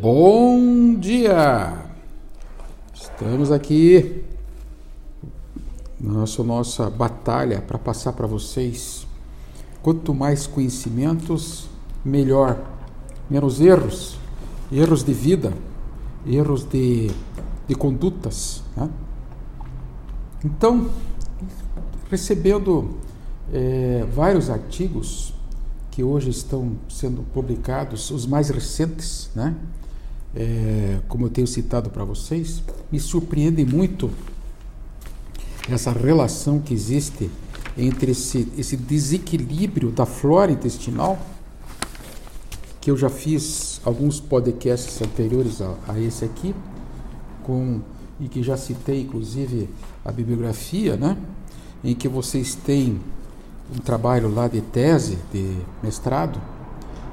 Bom dia! Estamos aqui na nossa, nossa batalha para passar para vocês. Quanto mais conhecimentos, melhor. Menos erros, erros de vida, erros de, de condutas. Né? Então, recebendo é, vários artigos que hoje estão sendo publicados, os mais recentes, né? É, como eu tenho citado para vocês, me surpreende muito essa relação que existe entre esse, esse desequilíbrio da flora intestinal, que eu já fiz alguns podcasts anteriores a, a esse aqui, com, e que já citei inclusive a bibliografia, né? em que vocês têm um trabalho lá de tese, de mestrado,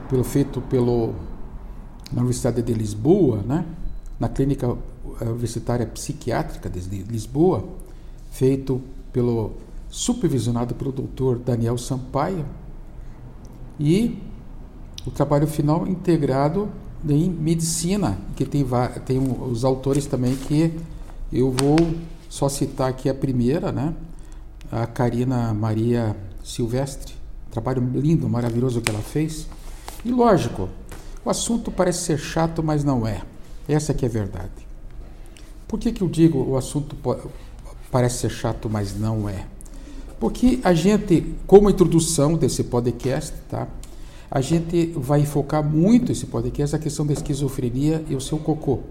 pelo, feito pelo, na Universidade de Lisboa, né? na Clínica Universitária Psiquiátrica de Lisboa, feito pelo supervisionado pelo Dr. Daniel Sampaio, e o trabalho final integrado em medicina, que tem, tem os autores também que eu vou só citar aqui a primeira, né? a Karina Maria Silvestre. Trabalho lindo, maravilhoso que ela fez. E lógico, o assunto parece ser chato, mas não é. Essa que é a verdade. Por que, que eu digo o assunto parece ser chato, mas não é? Porque a gente, como introdução desse podcast, tá? A gente vai focar muito esse podcast na questão da esquizofrenia e o seu cocô.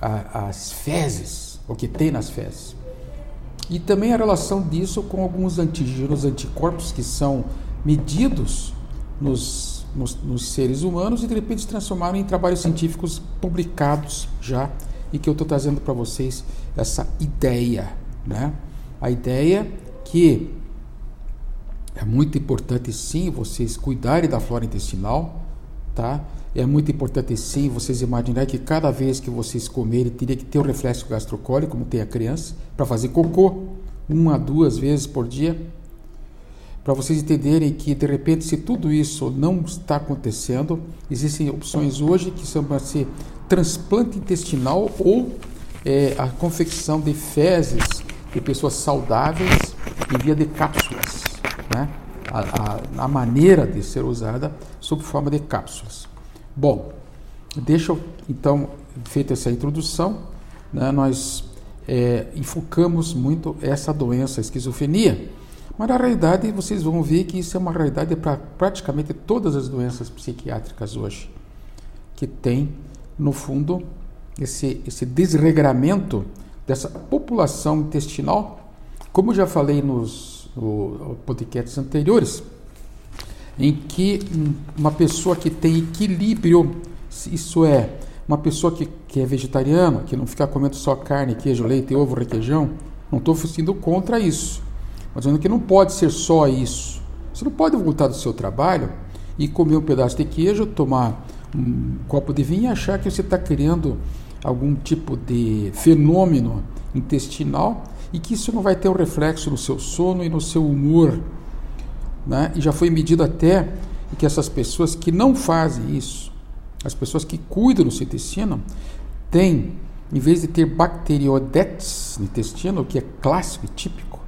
A, as fezes, o que tem nas fezes. E também a relação disso com alguns antígenos, anticorpos que são medidos nos, nos, nos, seres humanos e de repente se transformaram em trabalhos científicos publicados já e que eu estou trazendo para vocês essa ideia, né? A ideia que é muito importante sim vocês cuidarem da flora intestinal, tá? É muito importante sim vocês imaginarem que cada vez que vocês comerem teria que ter o um reflexo gastrocólico, como tem a criança, para fazer cocô, uma, duas vezes por dia. Para vocês entenderem que, de repente, se tudo isso não está acontecendo, existem opções hoje que são para ser transplante intestinal ou é, a confecção de fezes de pessoas saudáveis em via de cápsulas. Né? A, a, a maneira de ser usada sob forma de cápsulas. Bom, deixa eu, então, feita essa introdução, né, nós é, enfocamos muito essa doença, a esquizofrenia. Mas na realidade vocês vão ver que isso é uma realidade para praticamente todas as doenças psiquiátricas hoje, que tem, no fundo, esse, esse desregramento dessa população intestinal, como já falei nos no, podcasts anteriores, em que uma pessoa que tem equilíbrio, isso é, uma pessoa que, que é vegetariana, que não fica comendo só carne, queijo, leite, ovo, requeijão, não estou sendo contra isso, mas dizendo que não pode ser só isso. Você não pode voltar do seu trabalho e comer um pedaço de queijo, tomar um copo de vinho e achar que você está criando algum tipo de fenômeno intestinal e que isso não vai ter um reflexo no seu sono e no seu humor né? e já foi medido até que essas pessoas que não fazem isso, as pessoas que cuidam do seu intestino, têm, em vez de ter bacteriodetes no intestino, que é clássico e típico,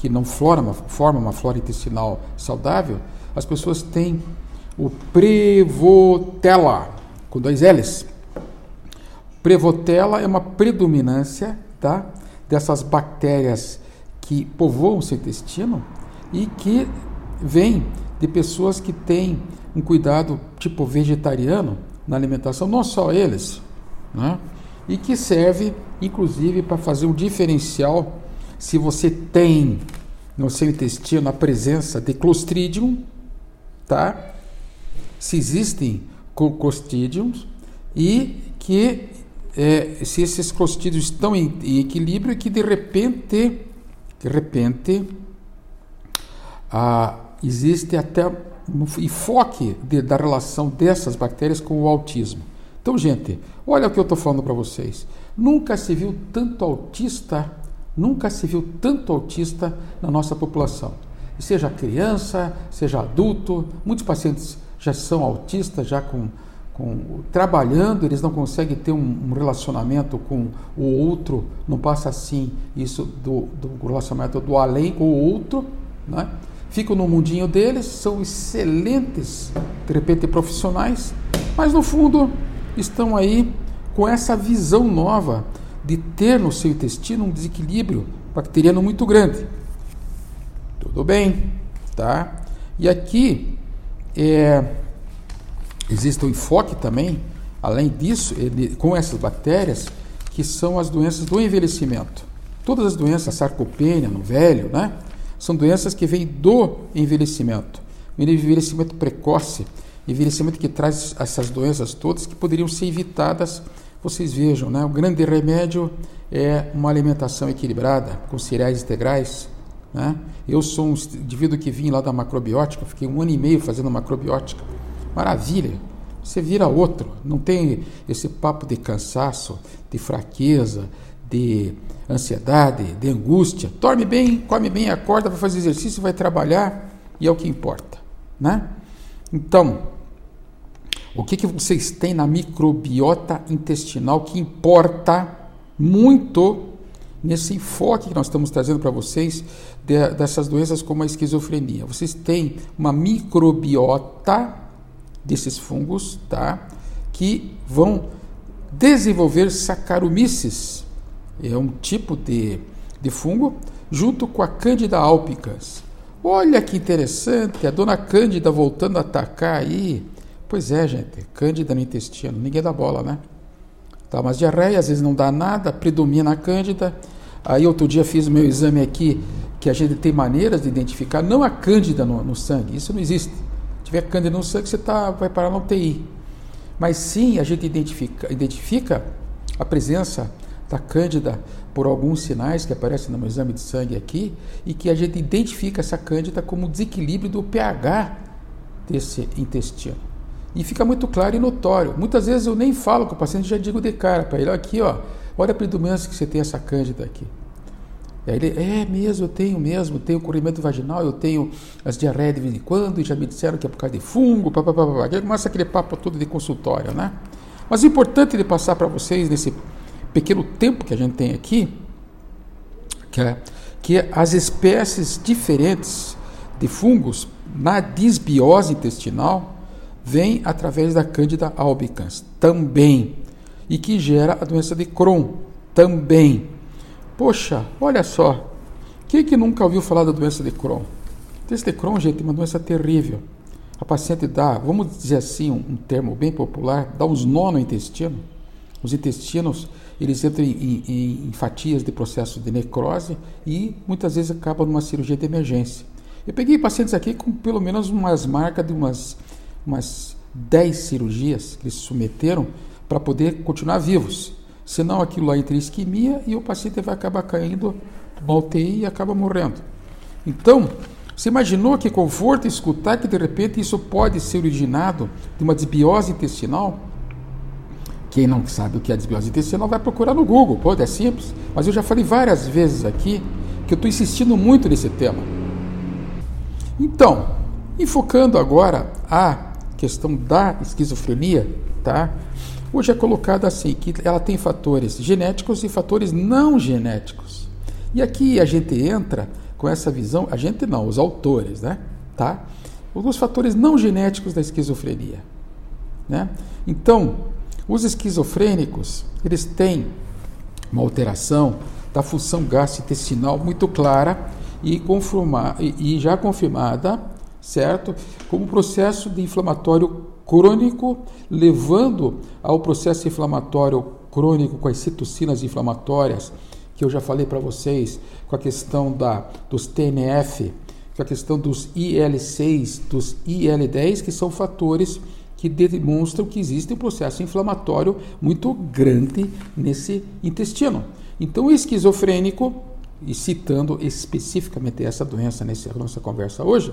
que não flora uma, forma uma flora intestinal saudável, as pessoas têm o Prevotella, com dois L's. Prevotella é uma predominância tá, dessas bactérias que povoam o seu intestino e que vem de pessoas que têm um cuidado tipo vegetariano na alimentação, não só eles, né? e que serve inclusive para fazer um diferencial se você tem no seu intestino a presença de Clostridium, tá? Se existem Clostridiums e que é, se esses Clostridiums estão em, em equilíbrio e que de repente, de repente, a existe até um enfoque de, da relação dessas bactérias com o autismo. Então, gente, olha o que eu estou falando para vocês. Nunca se viu tanto autista, nunca se viu tanto autista na nossa população. Seja criança, seja adulto, muitos pacientes já são autistas, já com, com, trabalhando, eles não conseguem ter um, um, relacionamento com o outro, não passa assim isso do, do relacionamento do além com o outro, né? ficam no mundinho deles, são excelentes, de repente, profissionais, mas no fundo estão aí com essa visão nova de ter no seu intestino um desequilíbrio bacteriano muito grande. Tudo bem, tá? E aqui é, existe um enfoque também, além disso, ele, com essas bactérias, que são as doenças do envelhecimento. Todas as doenças, sarcopenia no velho, né? São doenças que vêm do envelhecimento. O envelhecimento precoce, envelhecimento que traz essas doenças todas que poderiam ser evitadas. Vocês vejam, né? o grande remédio é uma alimentação equilibrada, com cereais integrais. Né? Eu sou um indivíduo que vim lá da macrobiótica, fiquei um ano e meio fazendo macrobiótica. Maravilha! Você vira outro, não tem esse papo de cansaço, de fraqueza, de ansiedade, de angústia. Dorme bem, come bem, acorda, vai fazer exercício, vai trabalhar e é o que importa, né? Então, o que, que vocês têm na microbiota intestinal que importa muito nesse enfoque que nós estamos trazendo para vocês de, dessas doenças como a esquizofrenia? Vocês têm uma microbiota desses fungos, tá? Que vão desenvolver saccharomyces é um tipo de, de fungo, junto com a Cândida albicans. Olha que interessante, a dona Cândida voltando a atacar aí. Pois é, gente, Cândida no intestino, ninguém dá bola, né? Tá, mas diarreia às vezes não dá nada, predomina a Cândida. Aí outro dia fiz o meu exame aqui, que a gente tem maneiras de identificar, não a Cândida no, no sangue, isso não existe. Se tiver Cândida no sangue, você tá, vai parar na UTI. Mas sim, a gente identifica, identifica a presença da cândida por alguns sinais que aparecem no meu exame de sangue aqui e que a gente identifica essa cândida como desequilíbrio do pH desse intestino. E fica muito claro e notório. Muitas vezes eu nem falo com o paciente, já digo de cara para ele, aqui ó, olha a predominância que você tem essa cândida aqui. E aí ele, é mesmo, eu tenho mesmo, tenho corrimento vaginal, eu tenho as diarreias de vez em quando, e já me disseram que é por causa de fungo, papapá. Aí começa aquele papo todo de consultório, né? Mas o importante de passar para vocês nesse pequeno tempo que a gente tem aqui, que, é, que as espécies diferentes de fungos na disbiose intestinal vêm através da Cândida albicans também e que gera a doença de Crohn também. Poxa, olha só, quem que nunca ouviu falar da doença de Crohn? A doença de Crohn, gente, é uma doença terrível. A paciente dá, vamos dizer assim, um, um termo bem popular, dá uns nó no intestino. Os intestinos eles entram em, em, em, fatias de processo de necrose e muitas vezes acabam numa cirurgia de emergência. Eu peguei pacientes aqui com pelo menos umas marcas de umas, umas 10 cirurgias que eles submeteram para poder continuar vivos. Senão aquilo lá entra em isquemia e o paciente vai acabar caindo numa UTI e acaba morrendo. Então, você imaginou que conforto escutar que de repente isso pode ser originado de uma desbiose intestinal? Quem não sabe o que é desbiose intestinal vai procurar no Google, pode, é simples. Mas eu já falei várias vezes aqui que eu estou insistindo muito nesse tema. Então, enfocando agora a questão da esquizofrenia, tá? Hoje é colocado assim que ela tem fatores genéticos e fatores não genéticos. E aqui a gente entra com essa visão, a gente não, os autores, né? Tá? Os fatores não genéticos da esquizofrenia, né? Então, os esquizofrênicos, eles têm uma alteração da função gastrointestinal muito clara e, e, já confirmada, certo? Como processo de inflamatório crônico, levando ao processo inflamatório crônico com as citocinas inflamatórias, que eu já falei para vocês, com a questão da, dos TNF, com a questão dos IL6, dos IL10, que são fatores que demonstram que existe um processo inflamatório muito grande nesse intestino. Então, o esquizofrênico, e citando especificamente essa doença nessa nossa conversa hoje,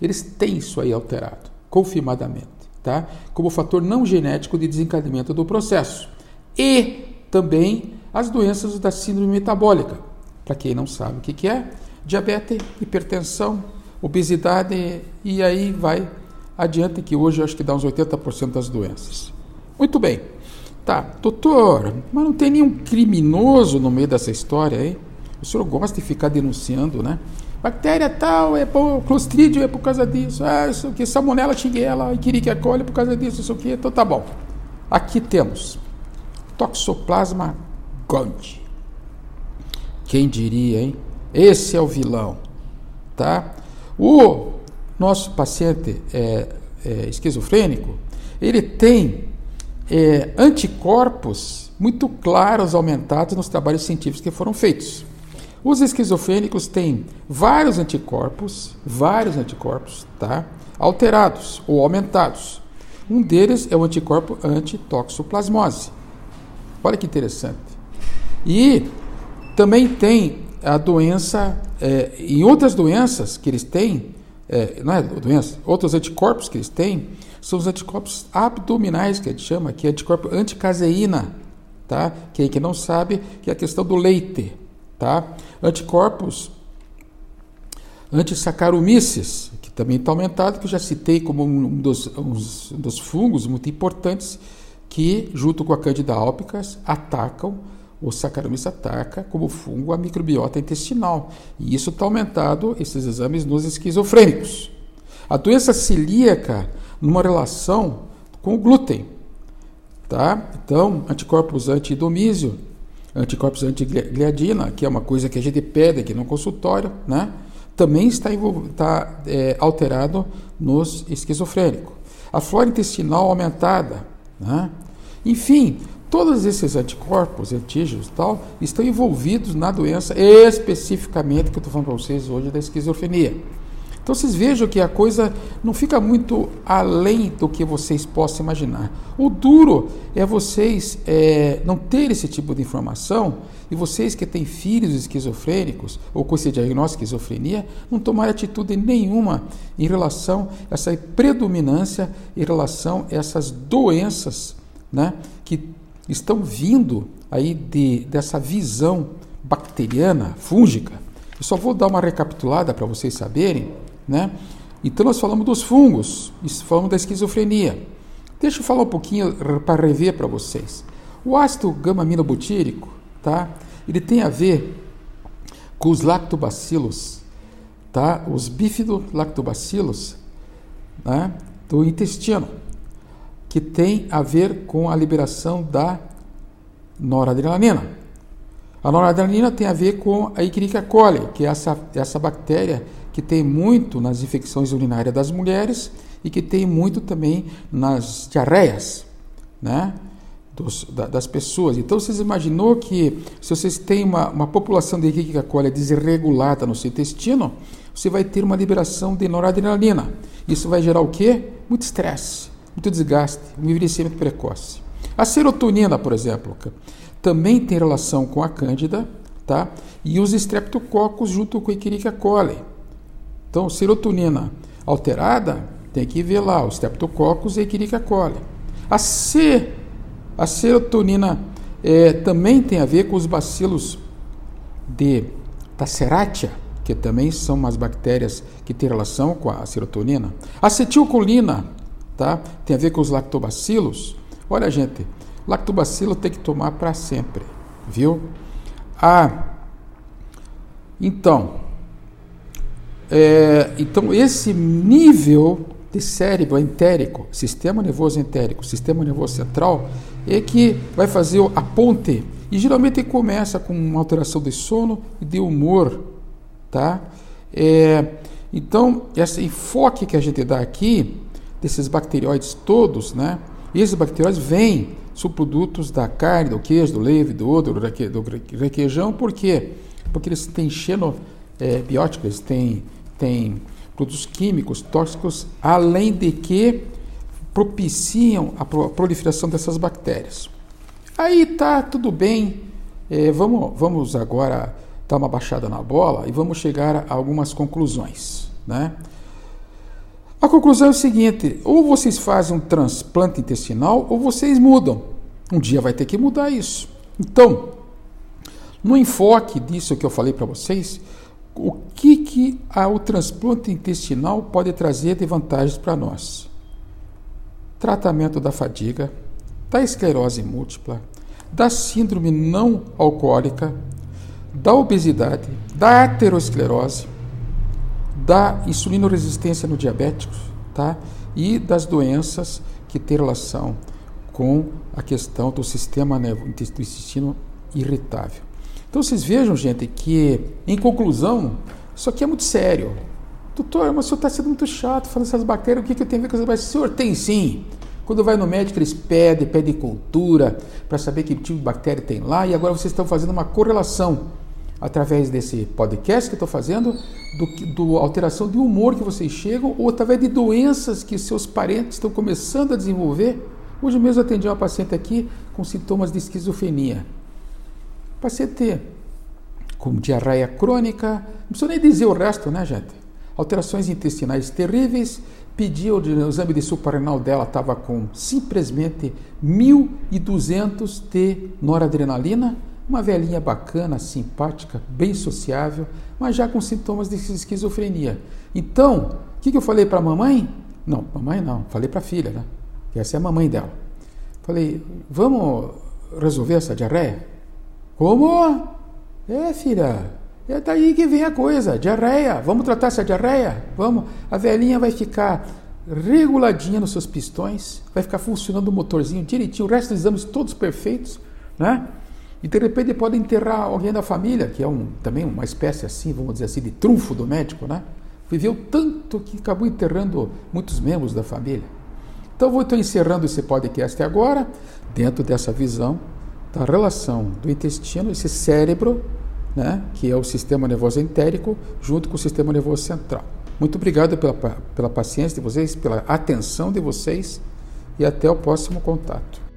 eles têm isso aí alterado, confirmadamente, tá? Como fator não genético de desencadeamento do processo. E também as doenças da síndrome metabólica. Para quem não sabe o que, que é, diabetes, hipertensão, obesidade e aí vai adiante que hoje acho que dá uns 80% das doenças. Muito bem. Tá, doutor, mas não tem nenhum criminoso no meio dessa história aí? O senhor gosta de ficar denunciando, né? Bactéria tal, é por clostridio é por causa disso. Ah, isso aqui, salmonella xiguela, Escherichia coli por causa disso, isso aqui. Então tá bom. Aqui temos Toxoplasma gondii. Quem diria, hein? Esse é o vilão, tá? O nosso paciente é, é esquizofrênico, ele tem é, anticorpos muito claros aumentados nos trabalhos científicos que foram feitos. Os esquizofrênicos têm vários anticorpos, vários anticorpos, tá? Alterados ou aumentados. Um deles é o anticorpo antitoxoplasmose. Olha que interessante. E também tem a doença, é, em outras doenças que eles têm, é, não é doença, outros anticorpos que eles têm, são os anticorpos abdominais, que a gente chama, que é anticorpo anticaseína, tá? Quem que não sabe, que é a questão do leite, tá? Anticorpos antissaccharomyces, que também está aumentado, que eu já citei como um dos, um dos fungos muito importantes, que, junto com a Candida albicans, atacam o Saccharomyces ataca como fungo a microbiota intestinal. E isso está aumentado, esses exames, nos esquizofrênicos. A doença celíaca, numa relação com o glúten. Tá? Então, anticorpos anti-domísio, anticorpos anti-gliadina, que é uma coisa que a gente pede aqui no consultório, né? também está, está é, alterado nos esquizofrênicos. A flora intestinal aumentada. Né? Enfim, Todos esses anticorpos, antígenos e tal, estão envolvidos na doença especificamente que eu estou falando para vocês hoje da esquizofrenia. Então vocês vejam que a coisa não fica muito além do que vocês possam imaginar. O duro é vocês é, não ter esse tipo de informação e vocês que têm filhos esquizofrênicos ou com esse diagnóstico de esquizofrenia não tomarem atitude nenhuma em relação a essa predominância, em relação a essas doenças né, que estão vindo aí de, dessa visão bacteriana, fúngica. Eu só vou dar uma recapitulada para vocês saberem, né? Então nós falamos dos fungos, falamos da esquizofrenia. Deixa eu falar um pouquinho para rever para vocês. O ácido gama-aminobutírico, tá? Ele tem a ver com os lactobacilos, tá? Os bifidolactobacilos, né? Do intestino que tem a ver com a liberação da noradrenalina. A noradrenalina tem a ver com a Escherichia coli, que é essa, essa bactéria que tem muito nas infecções urinárias das mulheres e que tem muito também nas diarreias, né? Dos, da, das pessoas. Então, vocês imaginou que se vocês têm uma, uma população de Escherichia coli desregulada no seu intestino, você vai ter uma liberação de noradrenalina. Isso vai gerar o quê? Muito estresse muito desgaste, um envelhecimento precoce. A serotonina, por exemplo, também tem relação com a cândida, tá? E os estreptococos junto com a Escherichia coli. Então, serotonina alterada, tem que ver lá os estreptococos e a coli. A C, a serotonina é, também tem a ver com os bacilos de Taceratia, que também são umas bactérias que têm relação com a serotonina. Acetilcolina tá? Tem a ver com os lactobacilos. Olha, gente, lactobacilo tem que tomar para sempre, viu? Ah, então, é, então esse nível de cérebro entérico, sistema nervoso entérico, sistema nervoso central, é que vai fazer a ponte. E geralmente começa com uma alteração de sono e de humor, tá? É, então, esse enfoque que a gente dá aqui desses bacterióides todos, né? Esses bacterióides vêm subprodutos da carne, do queijo, do leite, do outro, do requeijão, por quê? Porque eles têm xenobióticos, é, eles têm, têm produtos químicos tóxicos, além de que propiciam a proliferação dessas bactérias. Aí tá tudo bem, é, vamos, vamos agora dar uma baixada na bola e vamos chegar a algumas conclusões, né? A conclusão é o seguinte: ou vocês fazem um transplante intestinal ou vocês mudam. Um dia vai ter que mudar isso. Então, no enfoque disso que eu falei para vocês, o que, que a, o transplante intestinal pode trazer de vantagens para nós? Tratamento da fadiga, da esclerose múltipla, da síndrome não alcoólica, da obesidade, da aterosclerose, da insulinoresistência no diabético, tá? E das doenças que têm relação com a questão do sistema do intestino irritável. Então vocês vejam, gente, que em conclusão, isso aqui é muito sério. Doutor, mas o senhor está sendo muito chato falando essas bactérias, o que, que eu tenho a ver com essas bactérias? O senhor tem sim. Quando vai no médico, eles pedem, pedem cultura para saber que tipo de bactéria tem lá, e agora vocês estão fazendo uma correlação através desse podcast que estou fazendo, do, do, alteração de humor que vocês chegam, ou através de doenças que seus parentes estão começando a desenvolver. Hoje mesmo atendi uma paciente aqui com sintomas de esquizofrenia. Paciente com diarreia crônica, não precisa nem dizer o resto, né, gente? Alterações intestinais terríveis, pediu o exame de suprarrenal dela, estava com simplesmente 1.200 de noradrenalina, uma velhinha bacana, simpática, bem sociável, mas já com sintomas de esquizofrenia. Então, o que, que eu falei para a mamãe? Não, mamãe não, falei para a filha, né? Que essa é a mamãe dela. Falei, vamos resolver essa diarreia? Como? É, filha, é daí que vem a coisa, diarreia. Vamos tratar essa diarreia? Vamos. A velhinha vai ficar reguladinha nos seus pistões, vai ficar funcionando o motorzinho direitinho, o resto dos exames todos perfeitos, né? E de repente pode enterrar alguém da família, que é um, também uma espécie assim, vamos dizer assim, de trunfo do médico, né? Viveu tanto que acabou enterrando muitos membros da família. Então, vou estar encerrando esse podcast agora, dentro dessa visão da relação do intestino, esse cérebro, né, que é o sistema nervoso entérico, junto com o sistema nervoso central. Muito obrigado pela, pela paciência de vocês, pela atenção de vocês e até o próximo contato.